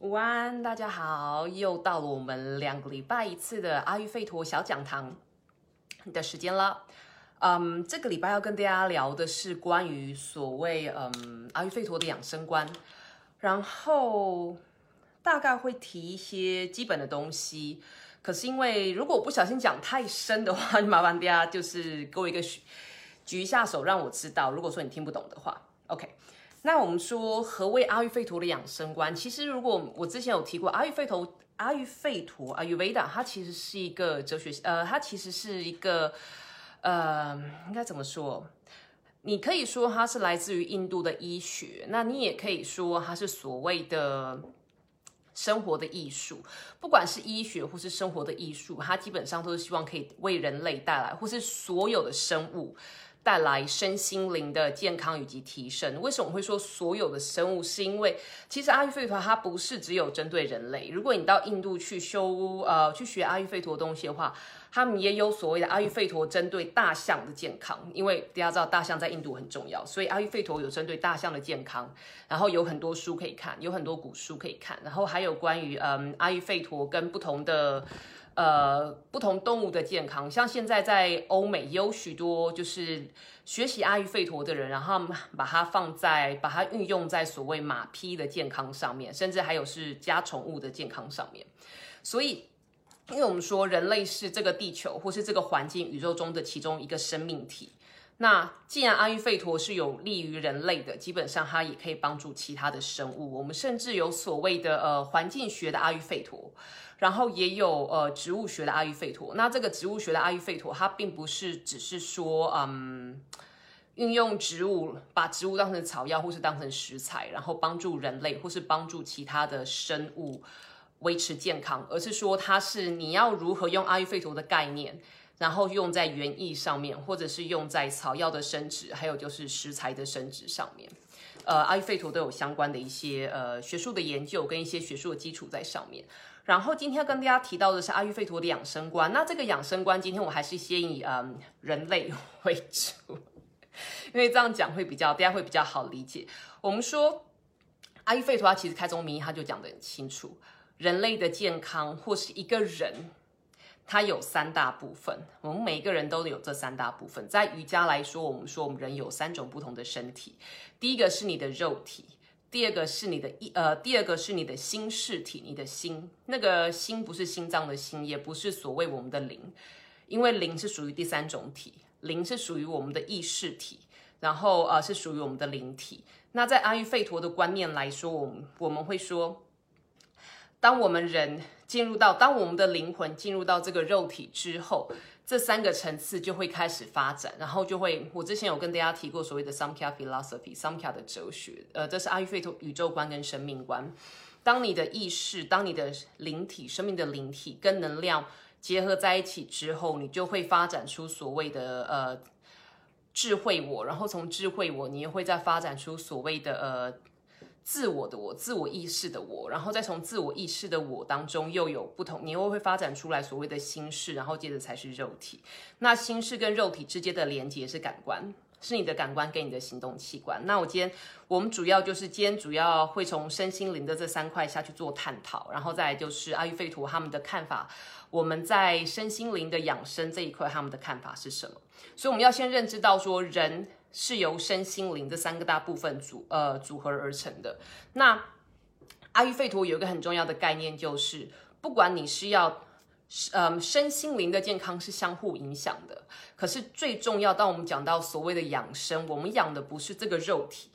午安，大家好，又到了我们两个礼拜一次的阿育吠陀小讲堂的时间了。嗯，这个礼拜要跟大家聊的是关于所谓嗯阿育吠陀的养生观，然后大概会提一些基本的东西。可是因为如果我不小心讲太深的话，就麻烦大家就是给我一个举一下手，让我知道。如果说你听不懂的话，OK。那我们说何谓阿育吠陀的养生观？其实如果我之前有提过阿育吠陀，阿育吠陀阿育维达，它其实是一个哲学，呃，它其实是一个，呃，应该怎么说？你可以说它是来自于印度的医学，那你也可以说它是所谓的生活的艺术。不管是医学或是生活的艺术，它基本上都是希望可以为人类带来，或是所有的生物。带来身心灵的健康以及提升。为什么会说所有的生物？是因为其实阿育吠陀它不是只有针对人类。如果你到印度去修呃去学阿育吠陀东西的话，他们也有所谓的阿育吠陀针对大象的健康。因为大家知道大象在印度很重要，所以阿育吠陀有针对大象的健康。然后有很多书可以看，有很多古书可以看。然后还有关于嗯阿育吠陀跟不同的。呃，不同动物的健康，像现在在欧美也有许多就是学习阿育吠陀的人，然后把它放在把它运用在所谓马匹的健康上面，甚至还有是家宠物的健康上面。所以，因为我们说人类是这个地球或是这个环境宇宙中的其中一个生命体，那既然阿育吠陀是有利于人类的，基本上它也可以帮助其他的生物。我们甚至有所谓的呃环境学的阿育吠陀。然后也有呃植物学的阿育吠陀，那这个植物学的阿育吠陀，它并不是只是说嗯运用植物，把植物当成草药或是当成食材，然后帮助人类或是帮助其他的生物维持健康，而是说它是你要如何用阿育吠陀的概念，然后用在园艺上面，或者是用在草药的生殖，还有就是食材的生殖上面，呃阿育吠陀都有相关的一些呃学术的研究跟一些学术的基础在上面。然后今天要跟大家提到的是阿育吠陀的养生观。那这个养生观，今天我还是先以嗯人类为主，因为这样讲会比较大家会比较好理解。我们说阿育吠陀，它其实开宗明义，它就讲得很清楚，人类的健康或是一个人，它有三大部分。我们每一个人都有这三大部分。在瑜伽来说，我们说我们人有三种不同的身体，第一个是你的肉体。第二个是你的意，呃，第二个是你的心事体，你的心，那个心不是心脏的心，也不是所谓我们的灵，因为灵是属于第三种体，灵是属于我们的意识体，然后呃是属于我们的灵体。那在阿育吠陀的观念来说，我们我们会说，当我们人进入到，当我们的灵魂进入到这个肉体之后。这三个层次就会开始发展，然后就会，我之前有跟大家提过所谓的 Samkhya philosophy，Samkhya 的哲学，呃，这是阿育吠陀宇宙观跟生命观。当你的意识，当你的灵体，生命的灵体跟能量结合在一起之后，你就会发展出所谓的呃智慧我，然后从智慧我，你也会再发展出所谓的呃。自我的我，自我意识的我，然后再从自我意识的我当中又有不同，你又会发展出来所谓的心事，然后接着才是肉体。那心事跟肉体之间的连接是感官，是你的感官跟你的行动器官。那我今天我们主要就是今天主要会从身心灵的这三块下去做探讨，然后再就是阿育吠陀他们的看法，我们在身心灵的养生这一块他们的看法是什么？所以我们要先认知到说人。是由身心灵这三个大部分组呃组合而成的。那阿育吠陀有一个很重要的概念，就是不管你是要呃身心灵的健康是相互影响的，可是最重要，当我们讲到所谓的养生，我们养的不是这个肉体，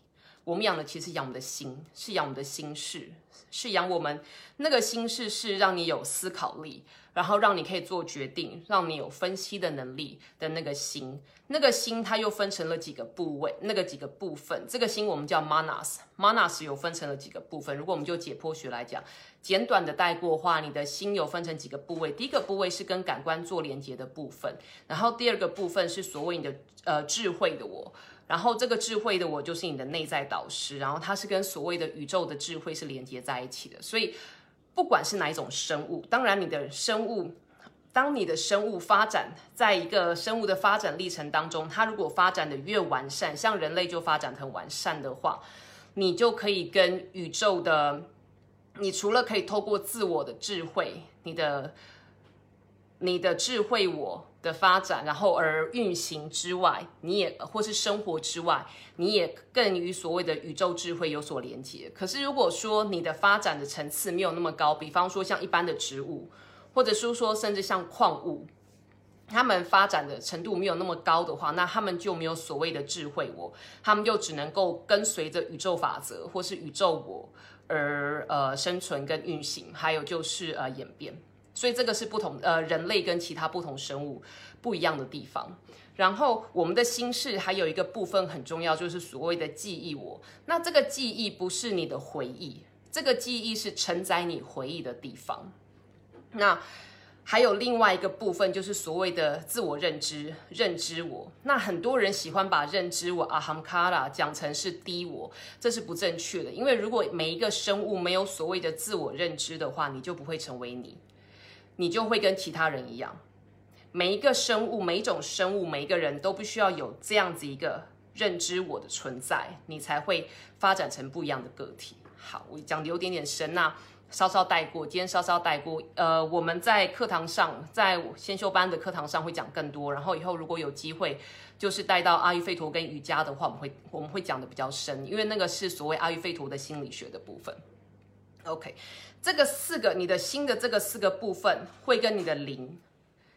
我们养的其实养我们的心，是养我们的心事，是养我们那个心事，是让你有思考力。然后让你可以做决定，让你有分析的能力的那个心，那个心它又分成了几个部位，那个几个部分，这个心我们叫 manas，manas 有分成了几个部分。如果我们就解剖学来讲，简短的带过话，你的心有分成几个部位，第一个部位是跟感官做连接的部分，然后第二个部分是所谓你的呃智慧的我，然后这个智慧的我就是你的内在导师，然后它是跟所谓的宇宙的智慧是连接在一起的，所以。不管是哪一种生物，当然你的生物，当你的生物发展在一个生物的发展历程当中，它如果发展的越完善，像人类就发展很完善的话，你就可以跟宇宙的你除了可以透过自我的智慧，你的你的智慧我的发展，然后而运行之外，你也或是生活之外，你也更与所谓的宇宙智慧有所连接。可是如果说你的发展的层次没有那么高，比方说像一般的植物，或者是说甚至像矿物。他们发展的程度没有那么高的话，那他们就没有所谓的智慧我，他们就只能够跟随着宇宙法则或是宇宙我而呃生存跟运行，还有就是呃演变。所以这个是不同呃人类跟其他不同生物不一样的地方。然后我们的心事还有一个部分很重要，就是所谓的记忆我。那这个记忆不是你的回忆，这个记忆是承载你回忆的地方。那。还有另外一个部分，就是所谓的自我认知、认知我。那很多人喜欢把认知我阿 ham 卡拉讲成是低我，这是不正确的。因为如果每一个生物没有所谓的自我认知的话，你就不会成为你，你就会跟其他人一样。每一个生物、每一种生物、每一个人都必须要有这样子一个认知我的存在，你才会发展成不一样的个体。好，我讲的有点点深那。稍稍带过，今天稍稍带过。呃，我们在课堂上，在先修班的课堂上会讲更多。然后以后如果有机会，就是带到阿育吠陀跟瑜伽的话，我们会我们会讲的比较深，因为那个是所谓阿育吠陀的心理学的部分。OK，这个四个你的心的这个四个部分会跟你的灵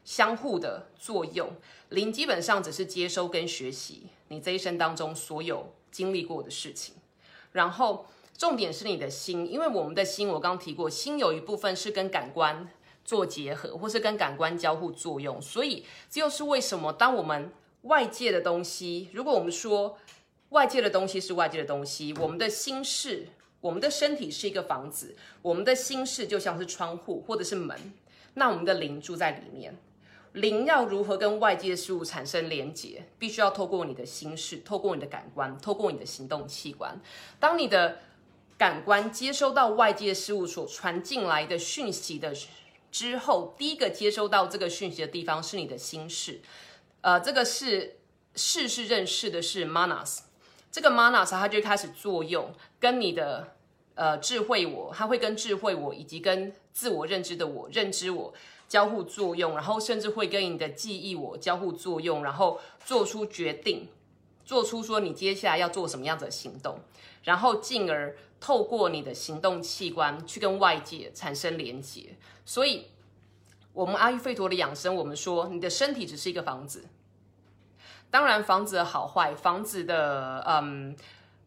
相互的作用。灵基本上只是接收跟学习你这一生当中所有经历过的事情，然后。重点是你的心，因为我们的心，我刚刚提过，心有一部分是跟感官做结合，或是跟感官交互作用。所以这又是为什么，当我们外界的东西，如果我们说外界的东西是外界的东西，我们的心是，我们的身体是一个房子，我们的心事就像是窗户或者是门，那我们的灵住在里面。灵要如何跟外界的事物产生连结，必须要透过你的心事，透过你的感官，透过你的行动器官。当你的感官接收到外界事物所传进来的讯息的之后，第一个接收到这个讯息的地方是你的心事，呃，这个是事是认识的是 manas，这个 manas 它就开始作用，跟你的呃智慧我，它会跟智慧我以及跟自我认知的我认知我交互作用，然后甚至会跟你的记忆我交互作用，然后做出决定，做出说你接下来要做什么样的行动，然后进而。透过你的行动器官去跟外界产生连接，所以，我们阿育吠陀的养生，我们说你的身体只是一个房子。当然，房子的好坏，房子的嗯，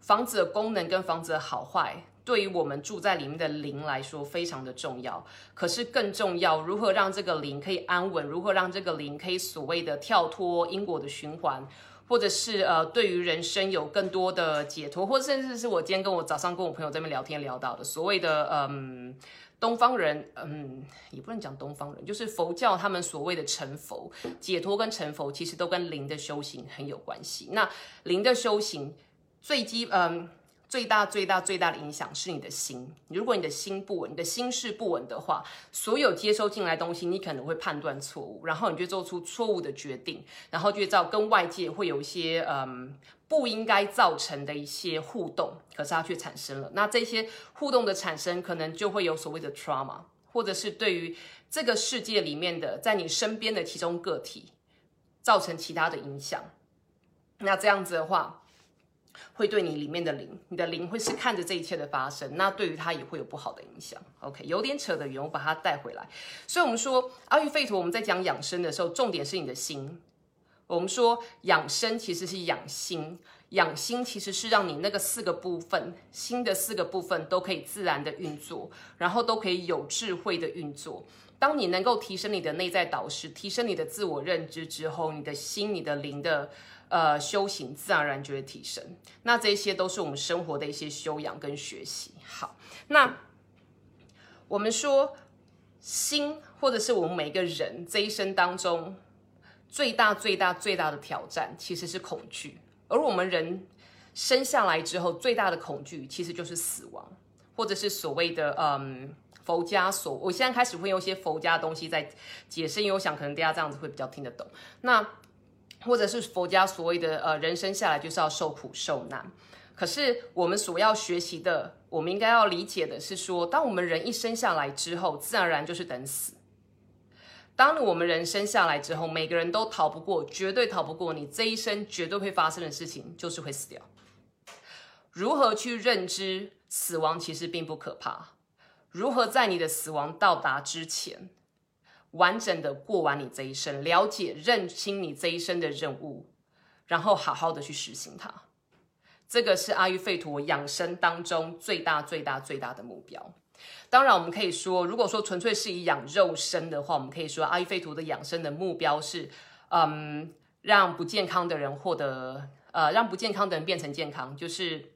房子的功能跟房子的好坏，对于我们住在里面的灵来说非常的重要。可是更重要，如何让这个灵可以安稳？如何让这个灵可以所谓的跳脱因果的循环？或者是呃，对于人生有更多的解脱，或甚至是我今天跟我早上跟我朋友在那边聊天聊到的所谓的嗯，东方人，嗯，也不能讲东方人，就是佛教他们所谓的成佛、解脱跟成佛，其实都跟灵的修行很有关系。那灵的修行最基嗯。最大最大最大的影响是你的心。如果你的心不稳，你的心事不稳的话，所有接收进来东西，你可能会判断错误，然后你就做出错误的决定，然后就造跟外界会有一些嗯不应该造成的一些互动，可是它却产生了。那这些互动的产生，可能就会有所谓的 trauma，或者是对于这个世界里面的在你身边的其中个体造成其他的影响。那这样子的话。会对你里面的灵，你的灵会是看着这一切的发生，那对于他也会有不好的影响。OK，有点扯得远，我把它带回来。所以，我们说阿育吠陀，我们在讲养生的时候，重点是你的心。我们说养生其实是养心，养心其实是让你那个四个部分，心的四个部分都可以自然的运作，然后都可以有智慧的运作。当你能够提升你的内在导师，提升你的自我认知之后，你的心、你的灵的。呃，修行自然而然就会提升。那这些都是我们生活的一些修养跟学习。好，那我们说心，或者是我们每个人这一生当中最大、最大、最大的挑战，其实是恐惧。而我们人生下来之后，最大的恐惧其实就是死亡，或者是所谓的嗯佛家所。我现在开始会用一些佛家的东西在解释，因为我想可能大家这样子会比较听得懂。那或者是佛家所谓的呃人生下来就是要受苦受难，可是我们所要学习的，我们应该要理解的是说，当我们人一生下来之后，自然而然就是等死。当我们人生下来之后，每个人都逃不过，绝对逃不过你这一生绝对会发生的事情，就是会死掉。如何去认知死亡其实并不可怕？如何在你的死亡到达之前，完整的过完你这一生，了解认清你这一生的任务，然后好好的去实行它。这个是阿育吠陀养生当中最大、最大、最大的目标。当然，我们可以说，如果说纯粹是以养肉身的话，我们可以说阿育吠陀的养生的目标是，嗯，让不健康的人获得，呃，让不健康的人变成健康，就是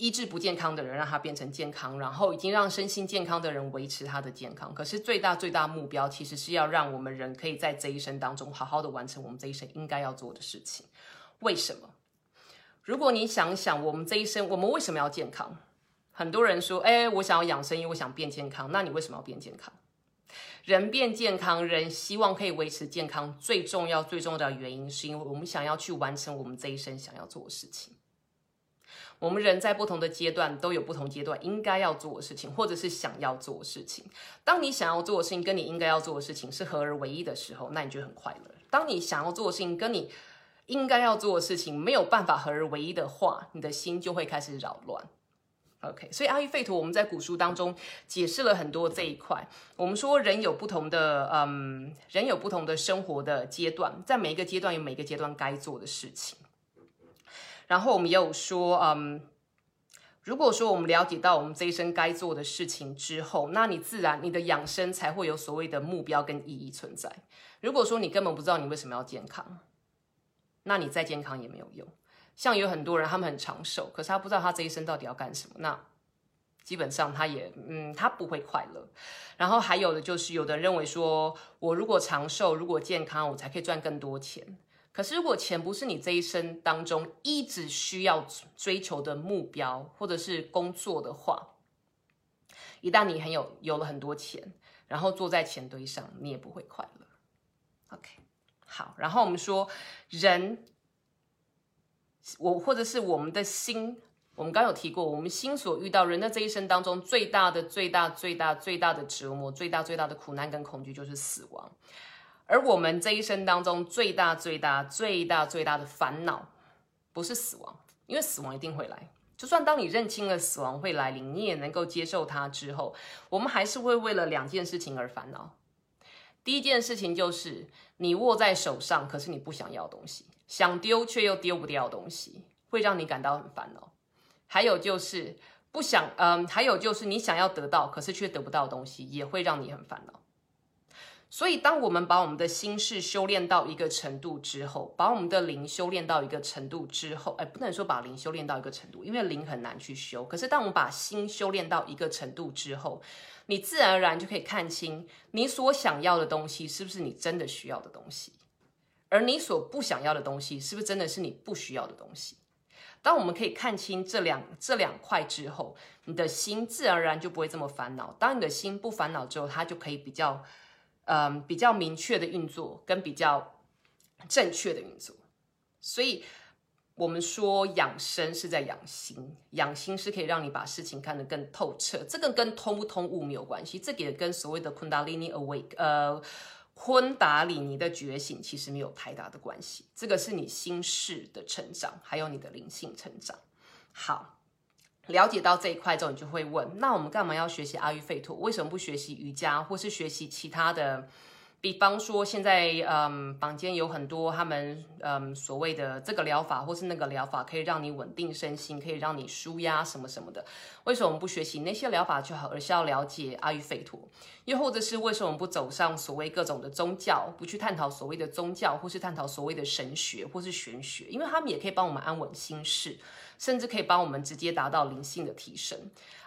医治不健康的人，让他变成健康，然后已经让身心健康的人维持他的健康。可是最大、最大目标其实是要让我们人可以在这一生当中好好的完成我们这一生应该要做的事情。为什么？如果你想想，我们这一生，我们为什么要健康？很多人说，哎，我想要养生，因为我想变健康。那你为什么要变健康？人变健康，人希望可以维持健康，最重要、最重要的原因，是因为我们想要去完成我们这一生想要做的事情。我们人在不同的阶段都有不同阶段应该要做的事情，或者是想要做的事情。当你想要做的事情跟你应该要做的事情是合而为一的时候，那你就很快乐。当你想要做的事情跟你应该要做的事情没有办法合而为一的话，你的心就会开始扰乱。OK，所以阿育吠陀我们在古书当中解释了很多这一块。我们说人有不同的，嗯，人有不同的生活的阶段，在每一个阶段有每个阶段该做的事情。然后我们也有说，嗯，如果说我们了解到我们这一生该做的事情之后，那你自然你的养生才会有所谓的目标跟意义存在。如果说你根本不知道你为什么要健康。那你再健康也没有用。像有很多人，他们很长寿，可是他不知道他这一生到底要干什么。那基本上他也，嗯，他不会快乐。然后还有的就是，有的人认为说，我如果长寿，如果健康，我才可以赚更多钱。可是如果钱不是你这一生当中一直需要追求的目标，或者是工作的话，一旦你很有有了很多钱，然后坐在钱堆上，你也不会快乐。OK。好，然后我们说人，我或者是我们的心，我们刚有提过，我们心所遇到人的这一生当中最大的、最大、最大、最大的折磨、最大最大的苦难跟恐惧就是死亡。而我们这一生当中最大最大最大最大的烦恼，不是死亡，因为死亡一定会来。就算当你认清了死亡会来临，你也能够接受它之后，我们还是会为了两件事情而烦恼。第一件事情就是你握在手上，可是你不想要东西，想丢却又丢不掉东西，会让你感到很烦恼。还有就是不想，嗯，还有就是你想要得到，可是却得不到东西，也会让你很烦恼。所以，当我们把我们的心事修炼到一个程度之后，把我们的灵修炼到一个程度之后，哎，不能说把灵修炼到一个程度，因为灵很难去修。可是，当我们把心修炼到一个程度之后，你自然而然就可以看清你所想要的东西是不是你真的需要的东西，而你所不想要的东西是不是真的是你不需要的东西。当我们可以看清这两这两块之后，你的心自然而然就不会这么烦恼。当你的心不烦恼之后，它就可以比较，嗯，比较明确的运作，跟比较正确的运作。所以。我们说养生是在养心，养心是可以让你把事情看得更透彻。这个跟通不通悟没有关系，这个也跟所谓的昆达里尼 awake，呃，昆达里尼的觉醒其实没有太大的关系。这个是你心事的成长，还有你的灵性成长。好，了解到这一块之后，你就会问：那我们干嘛要学习阿育吠陀？为什么不学习瑜伽，或是学习其他的？比方说，现在嗯，坊间有很多他们嗯所谓的这个疗法或是那个疗法，可以让你稳定身心，可以让你舒压什么什么的。为什么我们不学习那些疗法就好，而是要了解阿育吠陀？又或者是为什么我们不走上所谓各种的宗教，不去探讨所谓的宗教，或是探讨所谓的神学或是玄学？因为他们也可以帮我们安稳心事，甚至可以帮我们直接达到灵性的提升。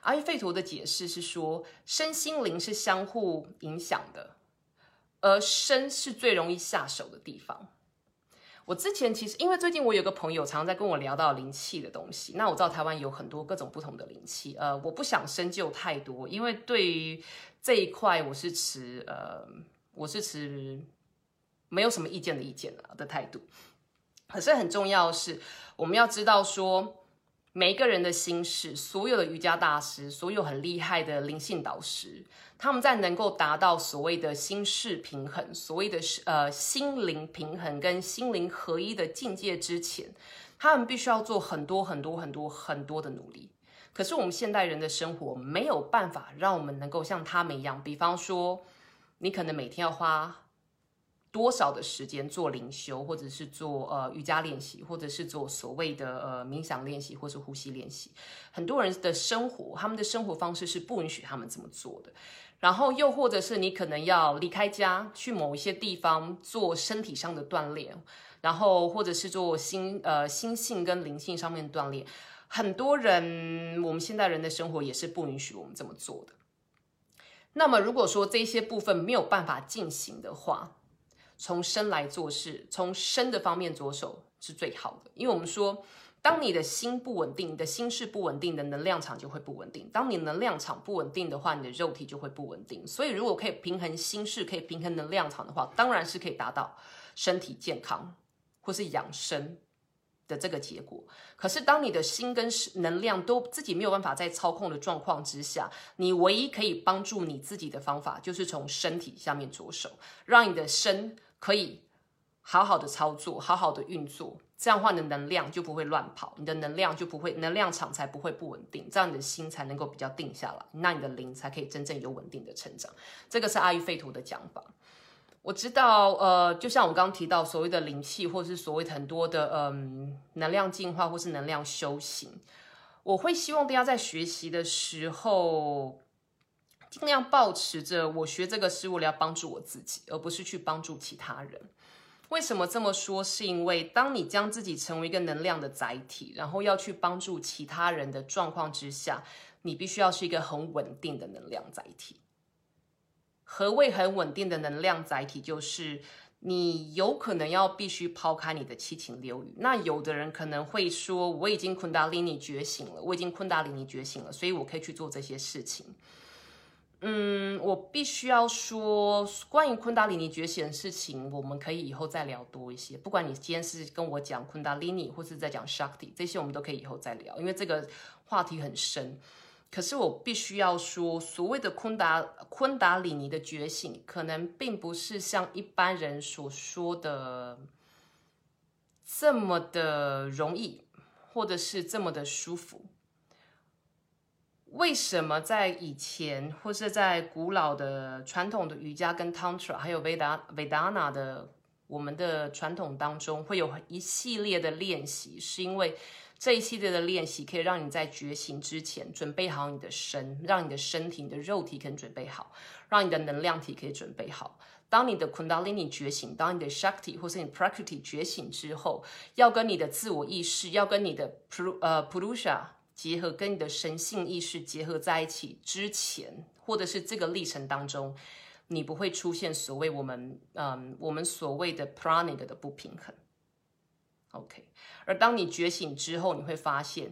阿育吠陀的解释是说，身心灵是相互影响的。而身是最容易下手的地方。我之前其实因为最近我有个朋友常常在跟我聊到灵气的东西，那我知道台湾有很多各种不同的灵气，呃，我不想深究太多，因为对于这一块我是持呃我是持没有什么意见的意见的的态度。可是很重要的是，我们要知道说，每一个人的心事，所有的瑜伽大师，所有很厉害的灵性导师，他们在能够达到所谓的心事平衡，所谓的呃心灵平衡跟心灵合一的境界之前，他们必须要做很多很多很多很多的努力。可是我们现代人的生活没有办法让我们能够像他们一样，比方说，你可能每天要花。多少的时间做灵修，或者是做呃瑜伽练习，或者是做所谓的呃冥想练习，或是呼吸练习。很多人的生活，他们的生活方式是不允许他们这么做的。然后又或者是你可能要离开家，去某一些地方做身体上的锻炼，然后或者是做心呃心性跟灵性上面锻炼。很多人，我们现代人的生活也是不允许我们这么做的。那么如果说这些部分没有办法进行的话，从身来做事，从身的方面着手是最好的。因为我们说，当你的心不稳定，你的心是不稳定的，能量场就会不稳定。当你能量场不稳定的话，你的肉体就会不稳定。所以，如果可以平衡心事，可以平衡能量场的话，当然是可以达到身体健康或是养生的这个结果。可是，当你的心跟能量都自己没有办法在操控的状况之下，你唯一可以帮助你自己的方法，就是从身体下面着手，让你的身。可以好好的操作，好好的运作，这样的话你的能量就不会乱跑，你的能量就不会，能量场才不会不稳定，这样你的心才能够比较定下来，那你的灵才可以真正有稳定的成长。这个是阿育吠陀的讲法。我知道，呃，就像我刚刚提到所谓的灵气，或是所谓很多的嗯能量进化，或是能量修行，我会希望大家在学习的时候。尽量保持着，我学这个是为了要帮助我自己，而不是去帮助其他人。为什么这么说？是因为当你将自己成为一个能量的载体，然后要去帮助其他人的状况之下，你必须要是一个很稳定的能量载体。何谓很稳定的能量载体？就是你有可能要必须抛开你的七情六欲。那有的人可能会说，我已经昆达里尼觉醒了，我已经昆达里尼觉醒了，所以我可以去做这些事情。嗯，我必须要说，关于昆达里尼觉醒的事情，我们可以以后再聊多一些。不管你今天是跟我讲昆达里尼，或是在讲 Shakti，这些我们都可以以后再聊，因为这个话题很深。可是我必须要说，所谓的昆达昆达里尼的觉醒，可能并不是像一般人所说的这么的容易，或者是这么的舒服。为什么在以前或是在古老的传统的瑜伽跟 Tantra，还有 Vedana 的我们的传统当中，会有一系列的练习，是因为这一系列的练习可以让你在觉醒之前准备好你的身，让你的身体、你的肉体可以准备好，让你的能量体可以准备好。当你的 Kundalini 觉醒，当你的 Shakti 或是你 Prakriti 觉醒之后，要跟你的自我意识，要跟你的 Pru 呃 Purusha。结合跟你的神性意识结合在一起之前，或者是这个历程当中，你不会出现所谓我们嗯我们所谓的 pranic 的不平衡。OK，而当你觉醒之后，你会发现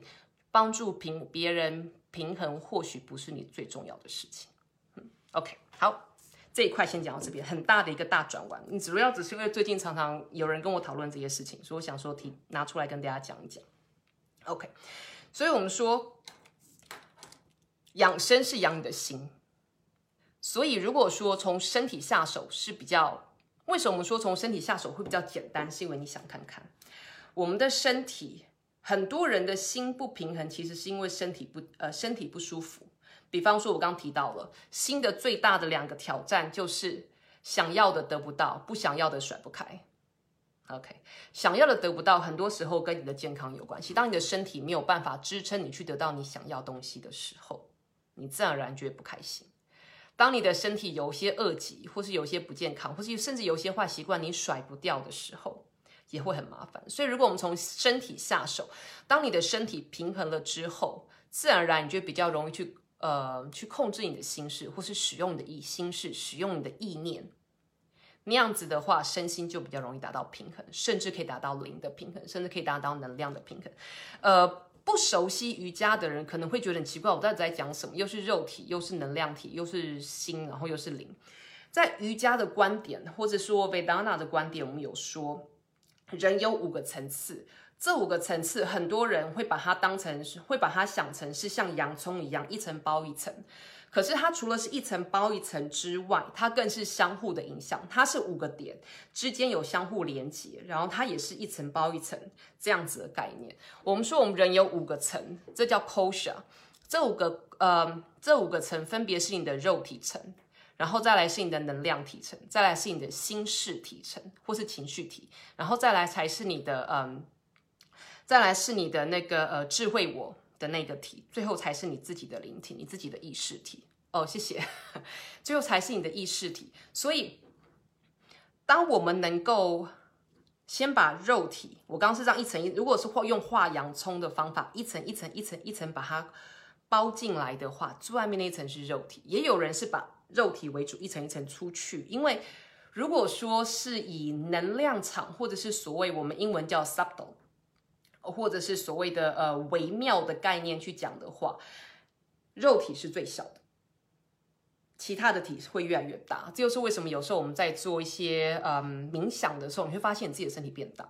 帮助平别人平衡或许不是你最重要的事情。OK，好，这一块先讲到这边，很大的一个大转弯。你主要只是因为最近常常有人跟我讨论这些事情，所以我想说提拿出来跟大家讲一讲。OK。所以，我们说养生是养你的心。所以，如果说从身体下手是比较，为什么我们说从身体下手会比较简单？是因为你想看看我们的身体，很多人的心不平衡，其实是因为身体不呃身体不舒服。比方说，我刚提到了心的最大的两个挑战，就是想要的得不到，不想要的甩不开。OK，想要的得不到，很多时候跟你的健康有关系。当你的身体没有办法支撑你去得到你想要东西的时候，你自然而然就会不开心。当你的身体有些恶疾，或是有些不健康，或是甚至有些坏习惯你甩不掉的时候，也会很麻烦。所以，如果我们从身体下手，当你的身体平衡了之后，自然而然你就比较容易去呃去控制你的心事，或是使用你的意心事，使用你的意念。那样子的话，身心就比较容易达到平衡，甚至可以达到零的平衡，甚至可以达到能量的平衡。呃，不熟悉瑜伽的人可能会觉得很奇怪，我到底在讲什么？又是肉体，又是能量体，又是心，然后又是灵。在瑜伽的观点，或者说 Vedana 的观点，我们有说，人有五个层次。这五个层次，很多人会把它当成是，会把它想成是像洋葱一样一层包一层。可是它除了是一层包一层之外，它更是相互的影响。它是五个点之间有相互连接，然后它也是一层包一层这样子的概念。我们说我们人有五个层，这叫 kosha。这五个呃，这五个层分别是你的肉体层，然后再来是你的能量体层，再来是你的心事体层或是情绪体，然后再来才是你的嗯，再来是你的那个呃智慧我。的那个体，最后才是你自己的灵体，你自己的意识体。哦，谢谢。最后才是你的意识体。所以，当我们能够先把肉体，我刚刚是这样一层一，如果是或用画洋葱的方法，一层一层一层一层把它包进来的话，最外面那一层是肉体。也有人是把肉体为主，一层一层出去。因为如果说是以能量场，或者是所谓我们英文叫 subtle。或者是所谓的呃微妙的概念去讲的话，肉体是最小的，其他的体会越来越大。这就是为什么有时候我们在做一些嗯冥想的时候，你会发现你自己的身体变大，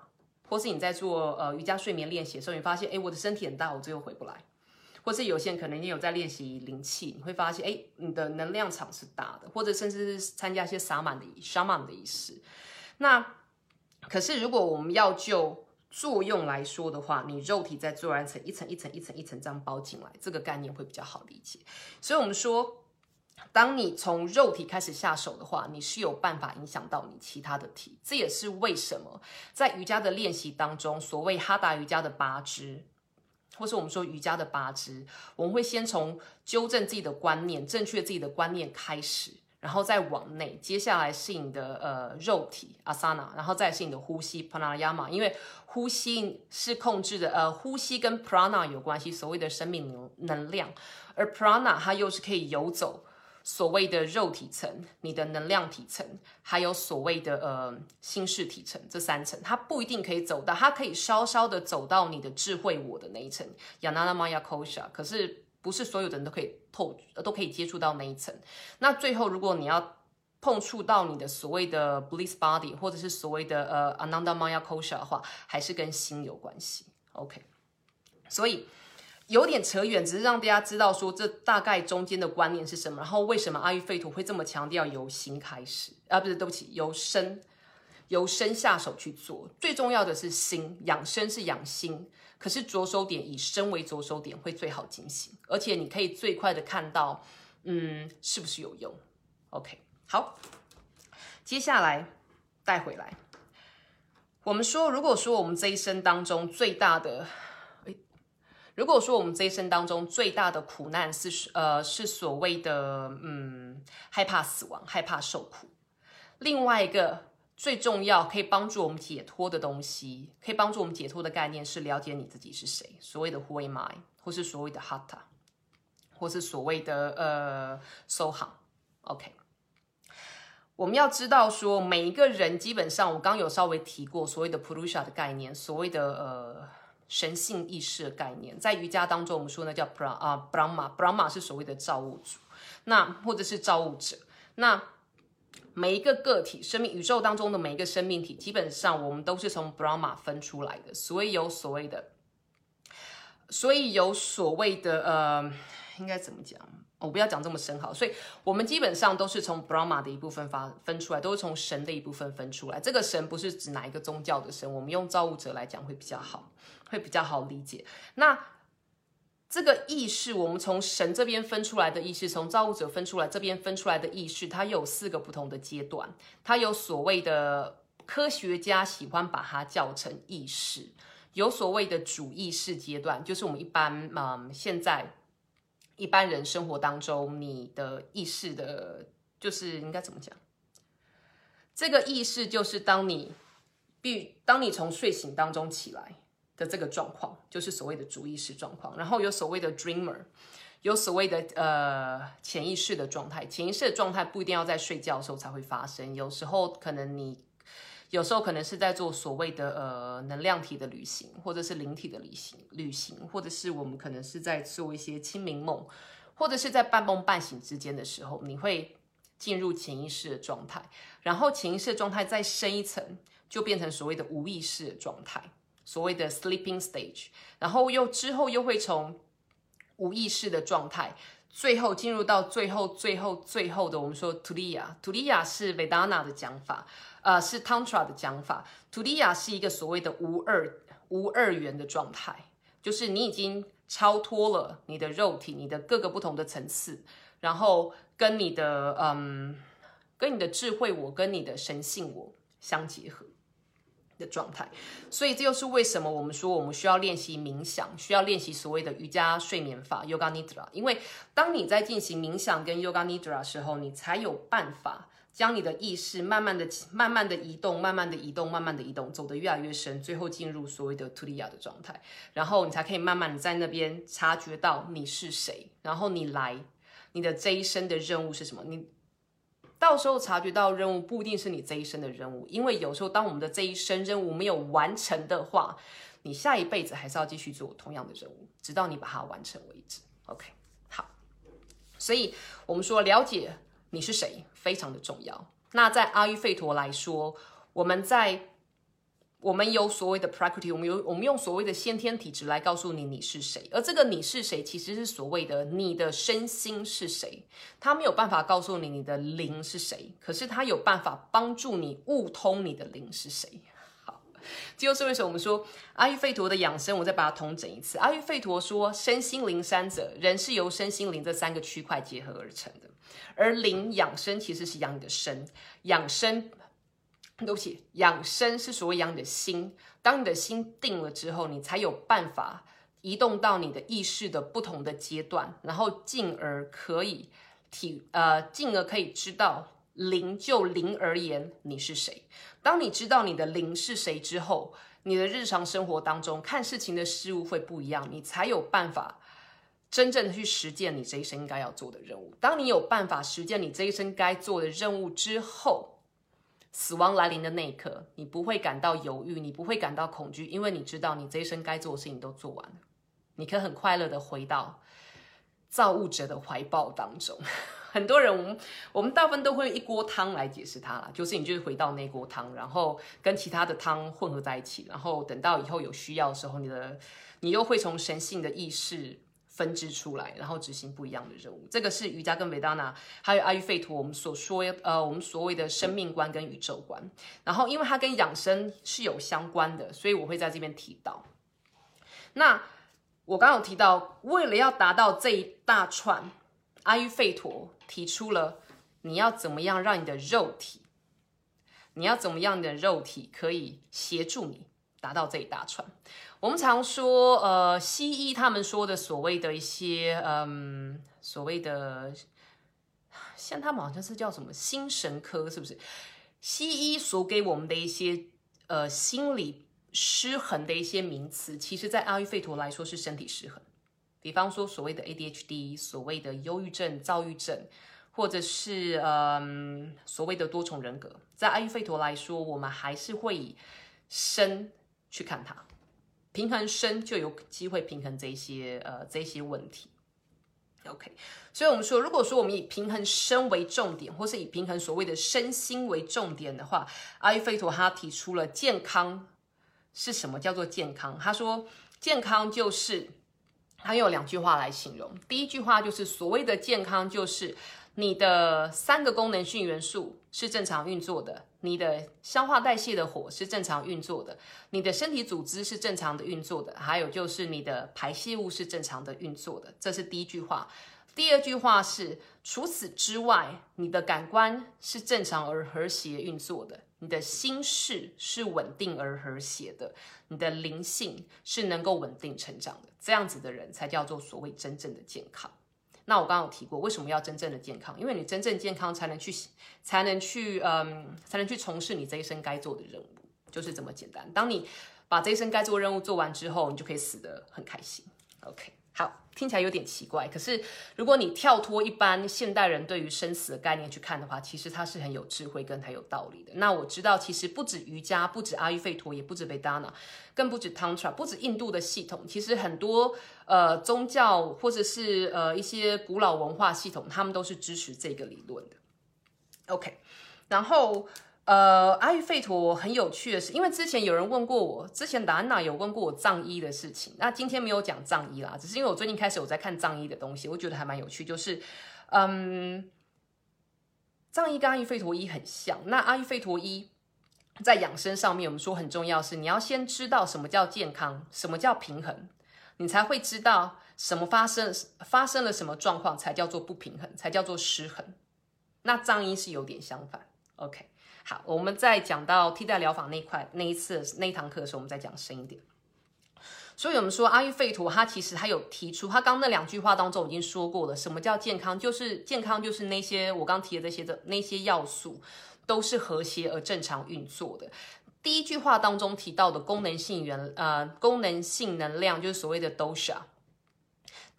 或是你在做呃瑜伽睡眠练习的时候，你发现哎我的身体很大，我最后回不来。或是有些人可能也有在练习灵气，你会发现哎你的能量场是大的，或者甚至是参加一些萨满的沙曼的仪式。那可是如果我们要就作用来说的话，你肉体在做完层一层一层一层一层这样包进来，这个概念会比较好理解。所以，我们说，当你从肉体开始下手的话，你是有办法影响到你其他的体。这也是为什么在瑜伽的练习当中，所谓哈达瑜伽的八支，或是我们说瑜伽的八支，我们会先从纠正自己的观念、正确自己的观念开始。然后再往内，接下来是你的呃肉体 asana，然后再是你的呼吸 pranayama，因为呼吸是控制的，呃，呼吸跟 prana 有关系，所谓的生命能能量，而 prana 它又是可以游走所谓的肉体层、你的能量体层，还有所谓的呃心事体层这三层，它不一定可以走到，它可以稍稍的走到你的智慧我的那一层。Yanana maya kosha，可是。不是所有的人都可以透，都可以接触到那一层。那最后，如果你要碰触到你的所谓的 bliss body，或者是所谓的呃 ananda maya kosha 的话，还是跟心有关系。OK，所以有点扯远，只是让大家知道说这大概中间的观念是什么，然后为什么阿育吠陀会这么强调由心开始啊？不是，对不起，由身由身下手去做。最重要的是心，养生是养心。可是着手点以身为着手点会最好进行，而且你可以最快的看到，嗯，是不是有用？OK，好，接下来带回来，我们说，如果说我们这一生当中最大的，如果说我们这一生当中最大的苦难是呃是所谓的嗯害怕死亡，害怕受苦，另外一个。最重要可以帮助我们解脱的东西，可以帮助我们解脱的概念是了解你自己是谁，所谓的 Who am I，或是所谓的 Hatha，或是所谓的呃 Soha。OK，我们要知道说每一个人基本上，我刚有稍微提过所谓的 Prusha 的概念，所谓的呃神性意识的概念，在瑜伽当中我们说那叫 Bra 啊 Brahma，Brahma 是所谓的造物主，那或者是造物者，那。每一个个体生命宇宙当中的每一个生命体，基本上我们都是从 Brahma 分出来的，所以有所谓的，所以有所谓的呃，应该怎么讲？我不要讲这么深好，所以我们基本上都是从 Brahma 的一部分发分出来，都是从神的一部分分出来。这个神不是指哪一个宗教的神，我们用造物者来讲会比较好，会比较好理解。那。这个意识，我们从神这边分出来的意识，从造物者分出来这边分出来的意识，它有四个不同的阶段。它有所谓的科学家喜欢把它叫成意识，有所谓的主意识阶段，就是我们一般嗯现在一般人生活当中你的意识的，就是应该怎么讲？这个意识就是当你必当你从睡醒当中起来。的这个状况就是所谓的主意识状况，然后有所谓的 dreamer，有所谓的呃潜意识的状态。潜意识的状态不一定要在睡觉的时候才会发生，有时候可能你有时候可能是在做所谓的呃能量体的旅行，或者是灵体的旅行旅行，或者是我们可能是在做一些清明梦，或者是在半梦半醒之间的时候，你会进入潜意识的状态，然后潜意识的状态再深一层，就变成所谓的无意识的状态。所谓的 sleeping stage，然后又之后又会从无意识的状态，最后进入到最后最后最后的我们说 tuliya，tuliya 是 Vedana 的讲法，呃是 Tantra 的讲法，tuliya 是一个所谓的无二无二元的状态，就是你已经超脱了你的肉体，你的各个不同的层次，然后跟你的嗯跟你的智慧我跟你的神性我相结合。的状态，所以这又是为什么我们说我们需要练习冥想，需要练习所谓的瑜伽睡眠法 Yoga Nidra。因为当你在进行冥想跟 Yoga Nidra 时候，你才有办法将你的意识慢慢的、慢慢的移动，慢慢的移动，慢慢的移动，走得越来越深，最后进入所谓的 Tulia 的状态，然后你才可以慢慢的在那边察觉到你是谁，然后你来，你的这一生的任务是什么？你。到时候察觉到任务不一定是你这一生的任务，因为有时候当我们的这一生任务没有完成的话，你下一辈子还是要继续做同样的任务，直到你把它完成为止。OK，好，所以我们说了解你是谁非常的重要。那在阿育吠陀来说，我们在。我们有所谓的 prakriti，我们有我们用所谓的先天体质来告诉你你是谁，而这个你是谁其实是所谓的你的身心是谁，他没有办法告诉你你的灵是谁，可是他有办法帮助你悟通你的灵是谁。好，这就是为什么我们说阿育吠陀的养生，我再把它统整一次。阿育吠陀说身心灵三者，人是由身心灵这三个区块结合而成的，而灵养生其实是养你的身，养生。对不起，养生是所谓养你的心。当你的心定了之后，你才有办法移动到你的意识的不同的阶段，然后进而可以体呃，进而可以知道灵就灵而言你是谁。当你知道你的灵是谁之后，你的日常生活当中看事情的事物会不一样，你才有办法真正的去实践你这一生应该要做的任务。当你有办法实践你这一生该做的任务之后，死亡来临的那一刻，你不会感到犹豫，你不会感到恐惧，因为你知道你这一生该做的事情都做完了，你可以很快乐的回到造物者的怀抱当中。很多人，我们我们大部分都会用一锅汤来解释它啦，就是你就是回到那锅汤，然后跟其他的汤混合在一起，然后等到以后有需要的时候，你的你又会从神性的意识。分支出来，然后执行不一样的任务。这个是瑜伽跟维达纳，还有阿育吠陀，我们所说呃，我们所谓的生命观跟宇宙观。然后，因为它跟养生是有相关的，所以我会在这边提到。那我刚刚有提到，为了要达到这一大串，阿育吠陀提出了你要怎么样让你的肉体，你要怎么样的肉体可以协助你达到这一大串。我们常说，呃，西医他们说的所谓的一些，嗯，所谓的，像他们好像是叫什么心神科，是不是？西医所给我们的一些，呃，心理失衡的一些名词，其实在阿育吠陀来说是身体失衡。比方说，所谓的 ADHD，所谓的忧郁症、躁郁症，或者是，嗯，所谓的多重人格，在阿育吠陀来说，我们还是会以身去看它。平衡身就有机会平衡这些呃这些问题，OK，所以我们说，如果说我们以平衡身为重点，或是以平衡所谓的身心为重点的话，阿育吠陀他提出了健康是什么叫做健康？他说健康就是他用两句话来形容，第一句话就是所谓的健康就是。你的三个功能性元素是正常运作的，你的消化代谢的火是正常运作的，你的身体组织是正常的运作的，还有就是你的排泄物是正常的运作的，这是第一句话。第二句话是，除此之外，你的感官是正常而和谐运作的，你的心事是稳定而和谐的，你的灵性是能够稳定成长的，这样子的人才叫做所谓真正的健康。那我刚刚有提过，为什么要真正的健康？因为你真正健康，才能去，才能去，嗯，才能去从事你这一生该做的任务，就是这么简单。当你把这一生该做任务做完之后，你就可以死得很开心。OK。好，听起来有点奇怪。可是，如果你跳脱一般现代人对于生死的概念去看的话，其实它是很有智慧跟很有道理的。那我知道，其实不止瑜伽，不止阿育吠陀，也不止贝达纳，更不止 Tantra，不止印度的系统。其实很多呃宗教或者是呃一些古老文化系统，他们都是支持这个理论的。OK，然后。呃，阿育吠陀很有趣的是，因为之前有人问过我，之前达安娜有问过我藏医的事情，那今天没有讲藏医啦，只是因为我最近开始有在看藏医的东西，我觉得还蛮有趣，就是，嗯，藏医跟阿育吠陀医很像，那阿育吠陀医在养生上面，我们说很重要是你要先知道什么叫健康，什么叫平衡，你才会知道什么发生发生了什么状况才叫做不平衡，才叫做失衡。那藏医是有点相反，OK。好，我们在讲到替代疗法那块那一次那堂课的时候，我们再讲深一点。所以，我们说阿育吠陀，他其实他有提出，他刚那两句话当中已经说过了，什么叫健康？就是健康，就是那些我刚提的这些的那些要素都是和谐而正常运作的。第一句话当中提到的功能性原呃功能性能量，就是所谓的 dosha，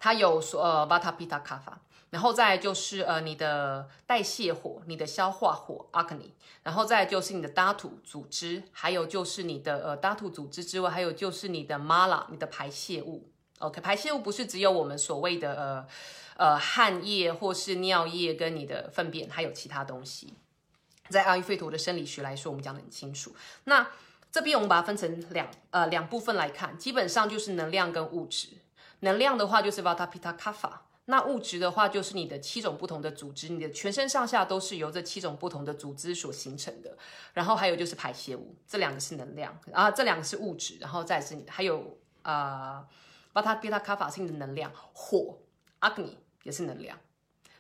它有说呃 vata pitta kapha。然后再就是呃你的代谢火，你的消化火 agni，然后再就是你的大土组织，还有就是你的呃大土组织之外，还有就是你的 mala，你的排泄物。OK，排泄物不是只有我们所谓的呃呃汗液或是尿液跟你的粪便，还有其他东西。在阿育吠陀的生理学来说，我们讲的很清楚。那这边我们把它分成两呃两部分来看，基本上就是能量跟物质。能量的话就是 vata pitta kapha。那物质的话，就是你的七种不同的组织，你的全身上下都是由这七种不同的组织所形成的。然后还有就是排泄物，这两个是能量，啊这两个是物质，然后再是还有啊，巴塔贝塔卡法性的能量，火，agni 也是能量。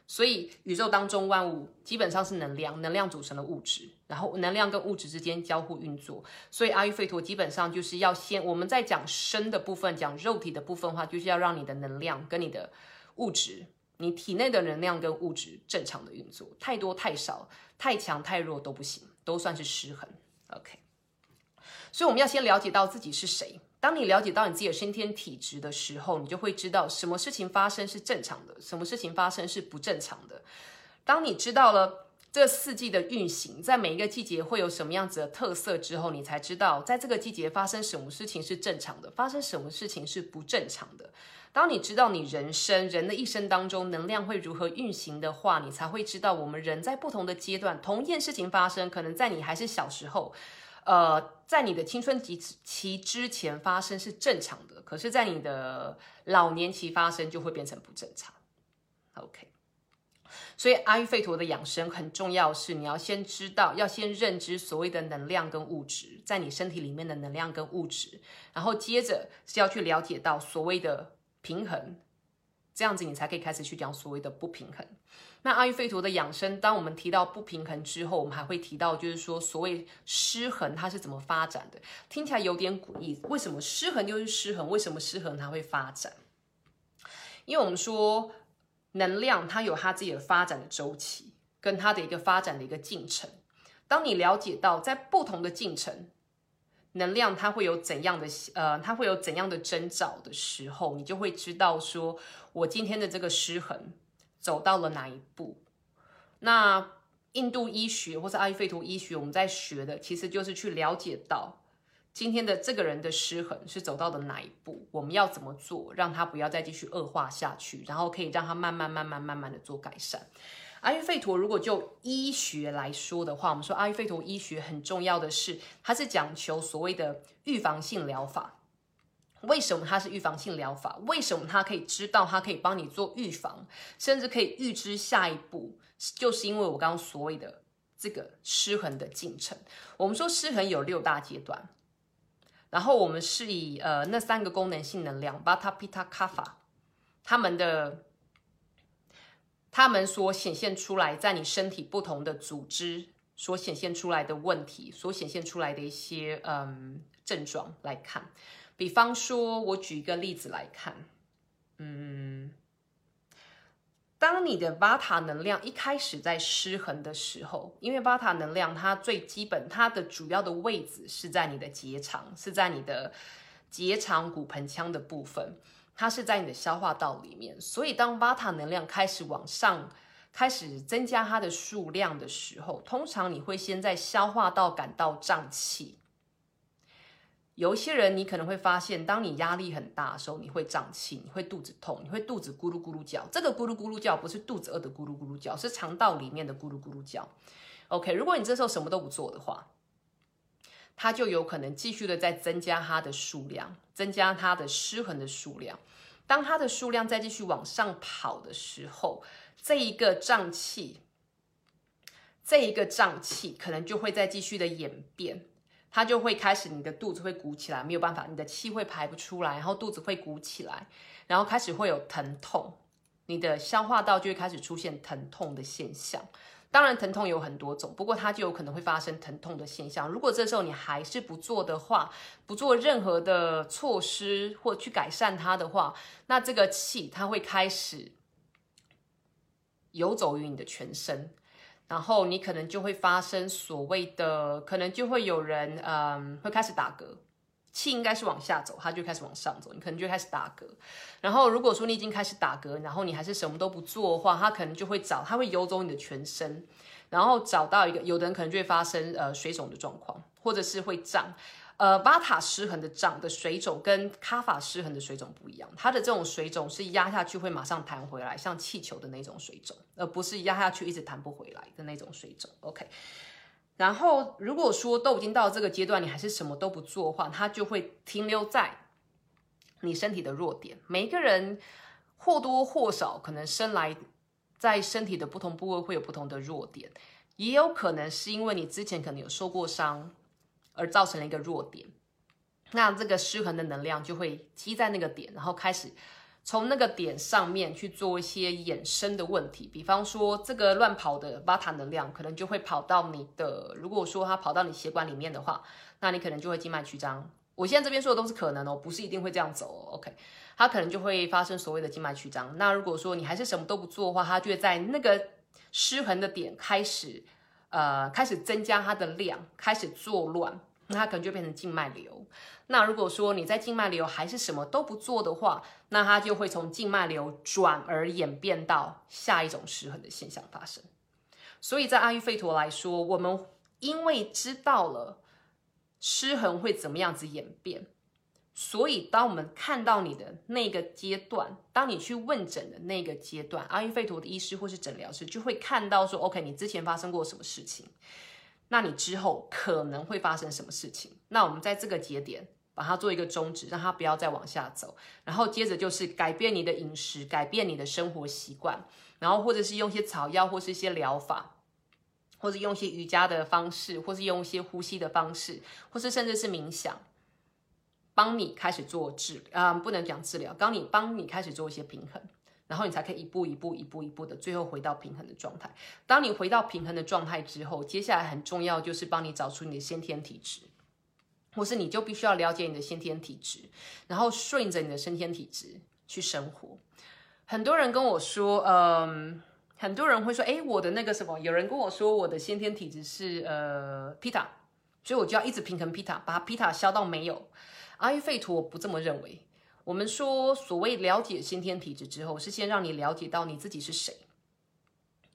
所以宇宙当中万物基本上是能量，能量组成的物质，然后能量跟物质之间交互运作。所以阿育吠陀基本上就是要先我们在讲身的部分，讲肉体的部分的话，就是要让你的能量跟你的。物质，你体内的能量跟物质正常的运作，太多太少，太强太弱都不行，都算是失衡。OK，所以我们要先了解到自己是谁。当你了解到你自己的先天体质的时候，你就会知道什么事情发生是正常的，什么事情发生是不正常的。当你知道了这四季的运行，在每一个季节会有什么样子的特色之后，你才知道在这个季节发生什么事情是正常的，发生什么事情是不正常的。当你知道你人生人的一生当中能量会如何运行的话，你才会知道我们人在不同的阶段，同一件事情发生，可能在你还是小时候，呃，在你的青春期期之前发生是正常的，可是，在你的老年期发生就会变成不正常。OK，所以阿育吠陀的养生很重要，是你要先知道，要先认知所谓的能量跟物质在你身体里面的能量跟物质，然后接着是要去了解到所谓的。平衡，这样子你才可以开始去讲所谓的不平衡。那阿育吠陀的养生，当我们提到不平衡之后，我们还会提到，就是说所谓失衡它是怎么发展的？听起来有点诡异。为什么失衡就是失衡？为什么失衡它会发展？因为我们说能量它有它自己的发展的周期，跟它的一个发展的一个进程。当你了解到在不同的进程。能量它会有怎样的呃，它会有怎样的征兆的时候，你就会知道说，我今天的这个失衡走到了哪一步。那印度医学或者阿育吠陀医学，我们在学的其实就是去了解到今天的这个人的失衡是走到的哪一步，我们要怎么做，让他不要再继续恶化下去，然后可以让他慢慢慢慢慢慢的做改善。阿育吠陀如果就医学来说的话，我们说阿育吠陀医学很重要的是，它是讲求所谓的预防性疗法。为什么它是预防性疗法？为什么它可以知道，它可以帮你做预防，甚至可以预知下一步？就是因为我刚刚所谓的这个失衡的进程。我们说失衡有六大阶段，然后我们是以呃那三个功能性能量巴塔皮塔卡法他们的。他们所显现出来，在你身体不同的组织所显现出来的问题，所显现出来的一些嗯症状来看，比方说，我举一个例子来看，嗯，当你的巴塔能量一开始在失衡的时候，因为巴塔能量它最基本，它的主要的位置是在你的结肠，是在你的结肠骨盆腔的部分。它是在你的消化道里面，所以当 Vata 能量开始往上，开始增加它的数量的时候，通常你会先在消化道感到胀气。有一些人，你可能会发现，当你压力很大的时候，你会胀气，你会肚子痛，你会肚子咕噜咕噜叫。这个咕噜咕噜叫不是肚子饿的咕噜咕噜叫，是肠道里面的咕噜咕噜叫。OK，如果你这时候什么都不做的话，它就有可能继续的在增加它的数量，增加它的失衡的数量。当它的数量再继续往上跑的时候，这一个胀气，这一个胀气可能就会再继续的演变，它就会开始你的肚子会鼓起来，没有办法，你的气会排不出来，然后肚子会鼓起来，然后开始会有疼痛，你的消化道就会开始出现疼痛的现象。当然，疼痛有很多种，不过它就有可能会发生疼痛的现象。如果这时候你还是不做的话，不做任何的措施或去改善它的话，那这个气它会开始游走于你的全身，然后你可能就会发生所谓的，可能就会有人嗯会开始打嗝。气应该是往下走，它就开始往上走，你可能就开始打嗝。然后如果说你已经开始打嗝，然后你还是什么都不做的话，它可能就会找，它会游走你的全身，然后找到一个，有的人可能就会发生呃水肿的状况，或者是会胀。呃，巴塔失衡的胀的水肿跟卡法失衡的水肿不一样，它的这种水肿是压下去会马上弹回来，像气球的那种水肿，而不是压下去一直弹不回来的那种水肿。OK。然后，如果说都已经到这个阶段，你还是什么都不做的话，它就会停留在你身体的弱点。每一个人或多或少可能生来在身体的不同部位会有不同的弱点，也有可能是因为你之前可能有受过伤而造成了一个弱点，那这个失衡的能量就会积在那个点，然后开始。从那个点上面去做一些衍生的问题，比方说这个乱跑的巴塔能量，可能就会跑到你的。如果说它跑到你血管里面的话，那你可能就会静脉曲张。我现在这边说的都是可能哦，不是一定会这样走。OK，它可能就会发生所谓的静脉曲张。那如果说你还是什么都不做的话，它就会在那个失衡的点开始，呃，开始增加它的量，开始作乱。那它可能就变成静脉瘤。那如果说你在静脉瘤还是什么都不做的话，那它就会从静脉瘤转而演变到下一种失衡的现象发生。所以在阿育吠陀来说，我们因为知道了失衡会怎么样子演变，所以当我们看到你的那个阶段，当你去问诊的那个阶段，阿育吠陀的医师或是诊疗师就会看到说：“OK，你之前发生过什么事情？”那你之后可能会发生什么事情？那我们在这个节点把它做一个终止，让它不要再往下走。然后接着就是改变你的饮食，改变你的生活习惯，然后或者是用一些草药，或是一些疗法，或者用一些瑜伽的方式，或是用一些呼吸的方式，或是甚至是冥想，帮你开始做治啊，不能讲治疗，帮你帮你开始做一些平衡。然后你才可以一步一步、一步一步的，最后回到平衡的状态。当你回到平衡的状态之后，接下来很重要就是帮你找出你的先天体质，或是你就必须要了解你的先天体质，然后顺着你的先天体质去生活。很多人跟我说，嗯，很多人会说，哎，我的那个什么，有人跟我说我的先天体质是呃皮塔，所以我就要一直平衡皮塔，把皮塔消到没有。阿育吠陀我不这么认为。我们说，所谓了解先天体质之后，是先让你了解到你自己是谁，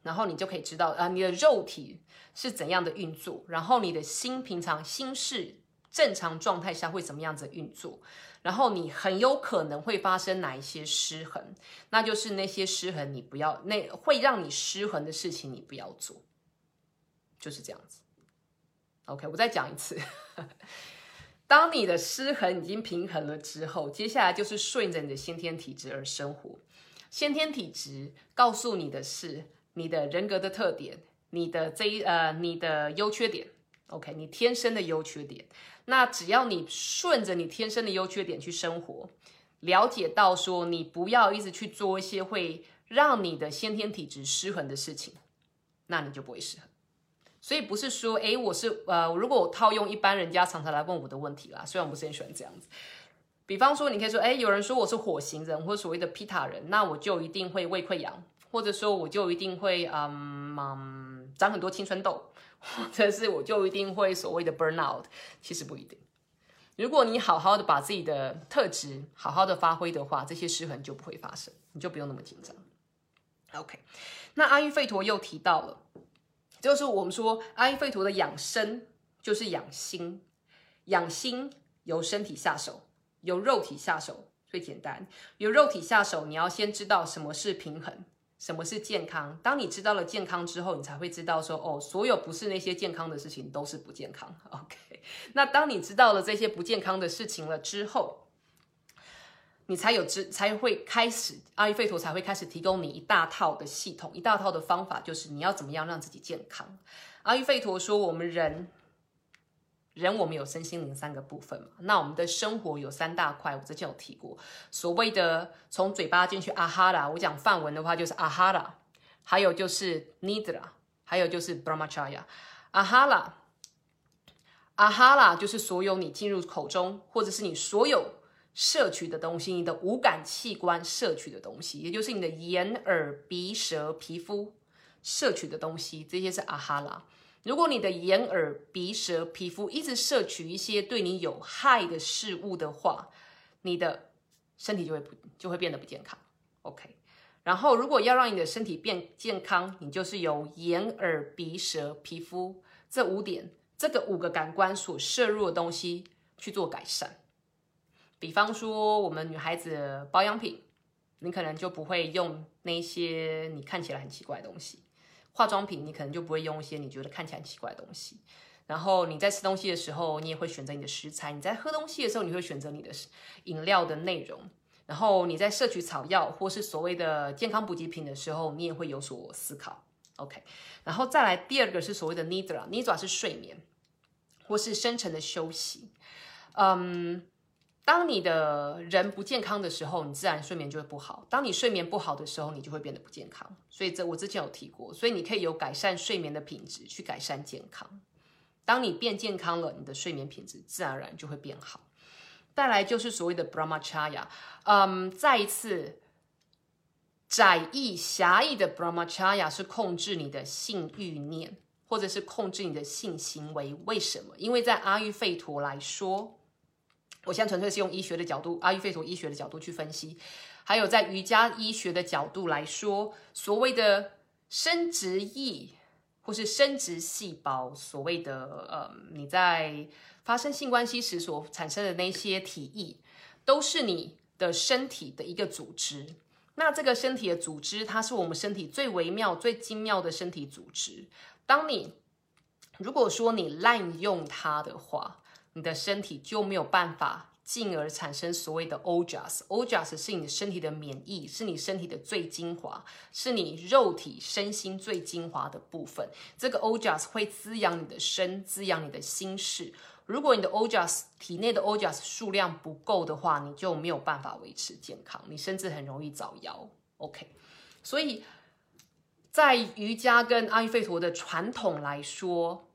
然后你就可以知道啊，你的肉体是怎样的运作，然后你的心平常心是正常状态下会怎么样子运作，然后你很有可能会发生哪一些失衡，那就是那些失衡你不要，那会让你失衡的事情你不要做，就是这样子。OK，我再讲一次。当你的失衡已经平衡了之后，接下来就是顺着你的先天体质而生活。先天体质告诉你的是你的人格的特点，你的这一呃你的优缺点。OK，你天生的优缺点。那只要你顺着你天生的优缺点去生活，了解到说你不要一直去做一些会让你的先天体质失衡的事情，那你就不会失衡。所以不是说，哎，我是呃，如果我套用一般人家常常来问我的问题啦，虽然我不是很喜欢这样子。比方说，你可以说，哎，有人说我是火星人，或所谓的皮塔人，那我就一定会胃溃疡，或者说我就一定会嗯嗯长很多青春痘，或者是我就一定会所谓的 burn out。其实不一定。如果你好好的把自己的特质好好的发挥的话，这些失衡就不会发生，你就不用那么紧张。OK，那阿育吠陀又提到了。就是我们说阿育吠陀的养生，就是养心。养心由身体下手，由肉体下手最简单。由肉体下手，你要先知道什么是平衡，什么是健康？当你知道了健康之后，你才会知道说，哦，所有不是那些健康的事情都是不健康。OK，那当你知道了这些不健康的事情了之后，你才有知才会开始，阿育吠陀才会开始提供你一大套的系统，一大套的方法，就是你要怎么样让自己健康。阿育吠陀说，我们人。人我们有身心灵三个部分嘛？那我们的生活有三大块，我之前有提过，所谓的从嘴巴进去阿哈拉，我讲梵文的话就是阿哈拉，还有就是 nidra，还有就是 brahmacharya。阿哈拉，阿哈拉就是所有你进入口中，或者是你所有摄取的东西，你的五感器官摄取的东西，也就是你的眼、耳、鼻、舌、皮肤摄取的东西，这些是阿哈拉。如果你的眼、耳、鼻、舌、皮肤一直摄取一些对你有害的事物的话，你的身体就会不就会变得不健康。OK，然后如果要让你的身体变健康，你就是由眼、耳、鼻、舌、皮肤这五点这个五个感官所摄入的东西去做改善。比方说，我们女孩子保养品，你可能就不会用那些你看起来很奇怪的东西。化妆品，你可能就不会用一些你觉得看起来很奇怪的东西。然后你在吃东西的时候，你也会选择你的食材；你在喝东西的时候，你会选择你的饮料的内容。然后你在摄取草药或是所谓的健康补给品的时候，你也会有所思考。OK，然后再来第二个是所谓的 nidra，nidra 是睡眠或是深层的休息。嗯。当你的人不健康的时候，你自然睡眠就会不好。当你睡眠不好的时候，你就会变得不健康。所以这我之前有提过，所以你可以有改善睡眠的品质去改善健康。当你变健康了，你的睡眠品质自然而然就会变好。再来就是所谓的 brahmacharya，嗯，再一次窄义狭义的 brahmacharya 是控制你的性欲念，或者是控制你的性行为。为什么？因为在阿育吠陀来说。我现在纯粹是用医学的角度，阿育吠陀医学的角度去分析，还有在瑜伽医学的角度来说，所谓的生殖液或是生殖细胞，所谓的呃，你在发生性关系时所产生的那些体液，都是你的身体的一个组织。那这个身体的组织，它是我们身体最微妙、最精妙的身体组织。当你如果说你滥用它的话，你的身体就没有办法，进而产生所谓的 ojas。ojas 是你身体的免疫，是你身体的最精华，是你肉体身心最精华的部分。这个 ojas 会滋养你的身，滋养你的心事。如果你的 ojas 体内的 ojas 数量不够的话，你就没有办法维持健康，你甚至很容易早夭。OK，所以在瑜伽跟阿育吠陀的传统来说。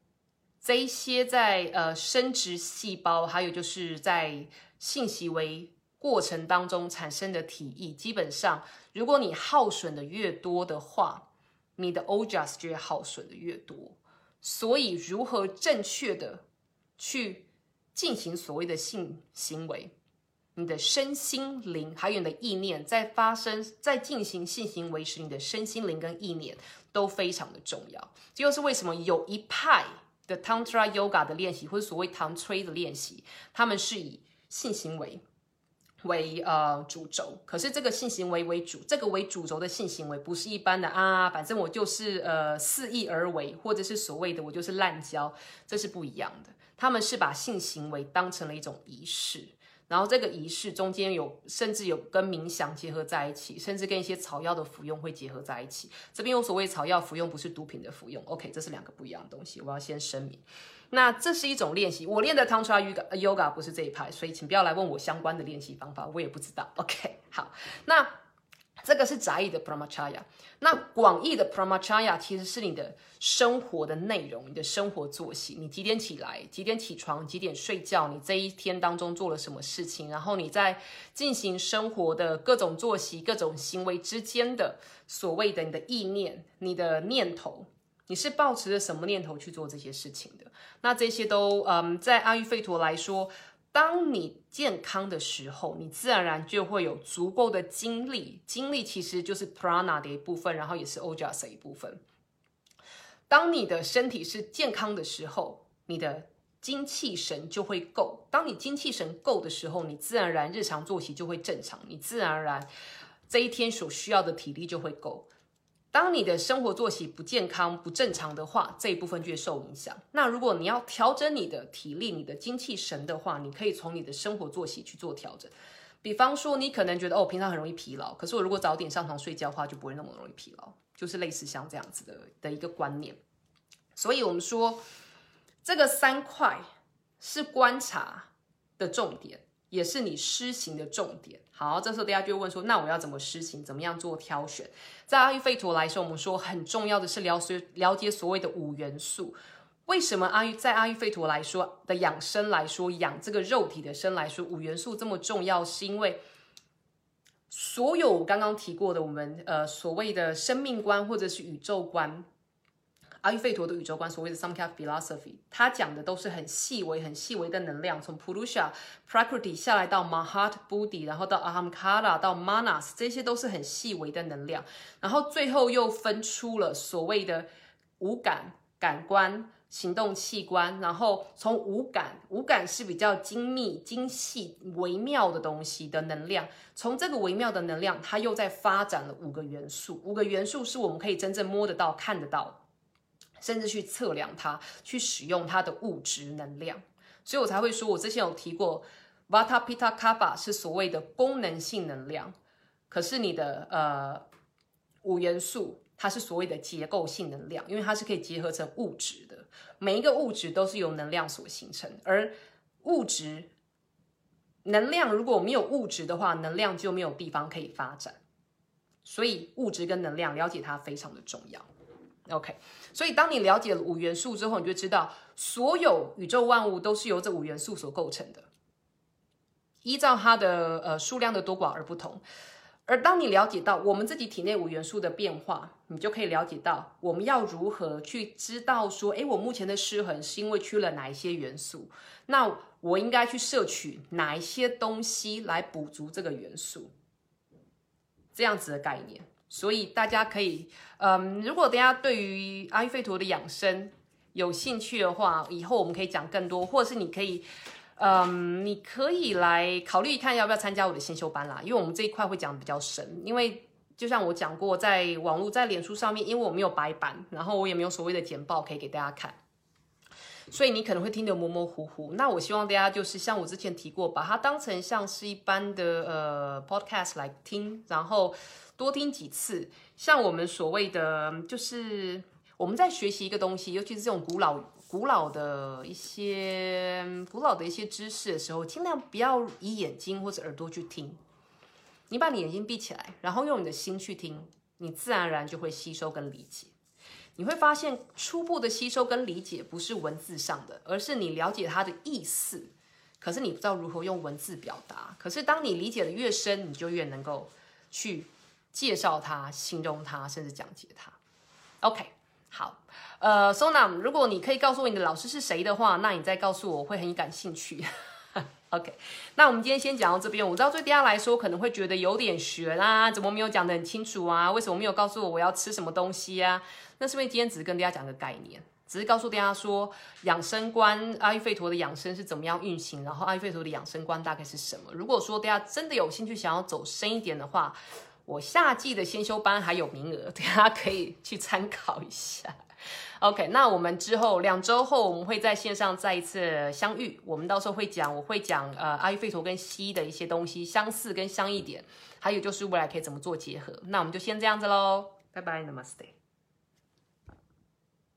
这一些在呃生殖细胞，还有就是在性行为过程当中产生的体液，基本上如果你耗损的越多的话，你的 ojas 就会耗损的越多。所以，如何正确的去进行所谓的性行为，你的身心灵还有你的意念，在发生在进行性行为时，你的身心灵跟意念都非常的重要。这就是为什么有一派。的 Tantra Yoga 的练习，或者所谓唐吹的练习，他们是以性行为为呃主轴。可是这个性行为为主，这个为主轴的性行为，不是一般的啊，反正我就是呃肆意而为，或者是所谓的我就是滥交，这是不一样的。他们是把性行为当成了一种仪式。然后这个仪式中间有，甚至有跟冥想结合在一起，甚至跟一些草药的服用会结合在一起。这边有所谓草药服用，不是毒品的服用。OK，这是两个不一样的东西，我要先声明。那这是一种练习，我练的 Tantra Yoga 不是这一派，所以请不要来问我相关的练习方法，我也不知道。OK，好，那。这个是窄义的 Pramacharya，那广义的 Pramacharya 其实是你的生活的内容，你的生活作息，你几点起来，几点起床，几点睡觉，你这一天当中做了什么事情，然后你在进行生活的各种作息、各种行为之间的所谓的你的意念、你的念头，你是抱持着什么念头去做这些事情的？那这些都，嗯，在阿育吠陀来说。当你健康的时候，你自然而然就会有足够的精力。精力其实就是 prana 的一部分，然后也是 ojas 的一部分。当你的身体是健康的时候，你的精气神就会够。当你精气神够的时候，你自然而然日常作息就会正常，你自然而然这一天所需要的体力就会够。当你的生活作息不健康、不正常的话，这一部分就会受影响。那如果你要调整你的体力、你的精气神的话，你可以从你的生活作息去做调整。比方说，你可能觉得哦，平常很容易疲劳，可是我如果早点上床睡觉的话，就不会那么容易疲劳，就是类似像这样子的的一个观念。所以，我们说这个三块是观察的重点，也是你施行的重点。好，这时候大家就问说，那我要怎么施行？怎么样做挑选？在阿育吠陀来说，我们说很重要的是了解了解所谓的五元素。为什么阿育在阿育吠陀来说的养生来说，养这个肉体的生来说，五元素这么重要？是因为所有刚刚提过的，我们呃所谓的生命观或者是宇宙观。阿育吠陀的宇宙观，所谓的 Samkhya Philosophy，它讲的都是很细微、很细微的能量，从 Purusha Prakriti 下来到 Mahat Buddhi，然后到 Ahamkara 到 Manas，这些都是很细微的能量。然后最后又分出了所谓的五感、感官、行动器官。然后从五感，五感是比较精密、精细、微妙的东西的能量。从这个微妙的能量，它又在发展了五个元素。五个元素是我们可以真正摸得到、看得到。甚至去测量它，去使用它的物质能量，所以我才会说，我之前有提过，Vata Pita Kapha 是所谓的功能性能量，可是你的呃五元素，它是所谓的结构性能量，因为它是可以结合成物质的，每一个物质都是由能量所形成，而物质能量如果没有物质的话，能量就没有地方可以发展，所以物质跟能量了解它非常的重要。OK，所以当你了解了五元素之后，你就知道所有宇宙万物都是由这五元素所构成的，依照它的呃数量的多寡而不同。而当你了解到我们自己体内五元素的变化，你就可以了解到我们要如何去知道说，诶，我目前的失衡是因为缺了哪一些元素？那我应该去摄取哪一些东西来补足这个元素？这样子的概念。所以大家可以，嗯，如果大家对于阿育吠陀的养生有兴趣的话，以后我们可以讲更多，或者是你可以，嗯，你可以来考虑看要不要参加我的先修班啦，因为我们这一块会讲的比较深，因为就像我讲过，在网络在脸书上面，因为我没有白板，然后我也没有所谓的简报可以给大家看，所以你可能会听得模模糊糊。那我希望大家就是像我之前提过，把它当成像是一般的呃 podcast 来听，然后。多听几次，像我们所谓的，就是我们在学习一个东西，尤其是这种古老、古老的一些、古老的一些知识的时候，尽量不要以眼睛或者耳朵去听。你把你眼睛闭起来，然后用你的心去听，你自然而然就会吸收跟理解。你会发现，初步的吸收跟理解不是文字上的，而是你了解它的意思，可是你不知道如何用文字表达。可是当你理解的越深，你就越能够去。介绍它，形容它，甚至讲解它。OK，好，呃，Sona，如果你可以告诉我你的老师是谁的话，那你再告诉我，我会很感兴趣。OK，那我们今天先讲到这边。我知道对大家来说可能会觉得有点悬啦，怎么没有讲得很清楚啊？为什么没有告诉我我要吃什么东西啊？那是因为今天只是跟大家讲个概念，只是告诉大家说养生观阿育吠陀的养生是怎么样运行，然后阿育吠陀的养生观大概是什么。如果说大家真的有兴趣想要走深一点的话，我夏季的先修班还有名额，大家可以去参考一下。OK，那我们之后两周后我们会在线上再一次相遇，我们到时候会讲，我会讲呃阿育吠陀跟西的一些东西相似跟相异点，还有就是未来可以怎么做结合。那我们就先这样子喽，拜拜，Namaste。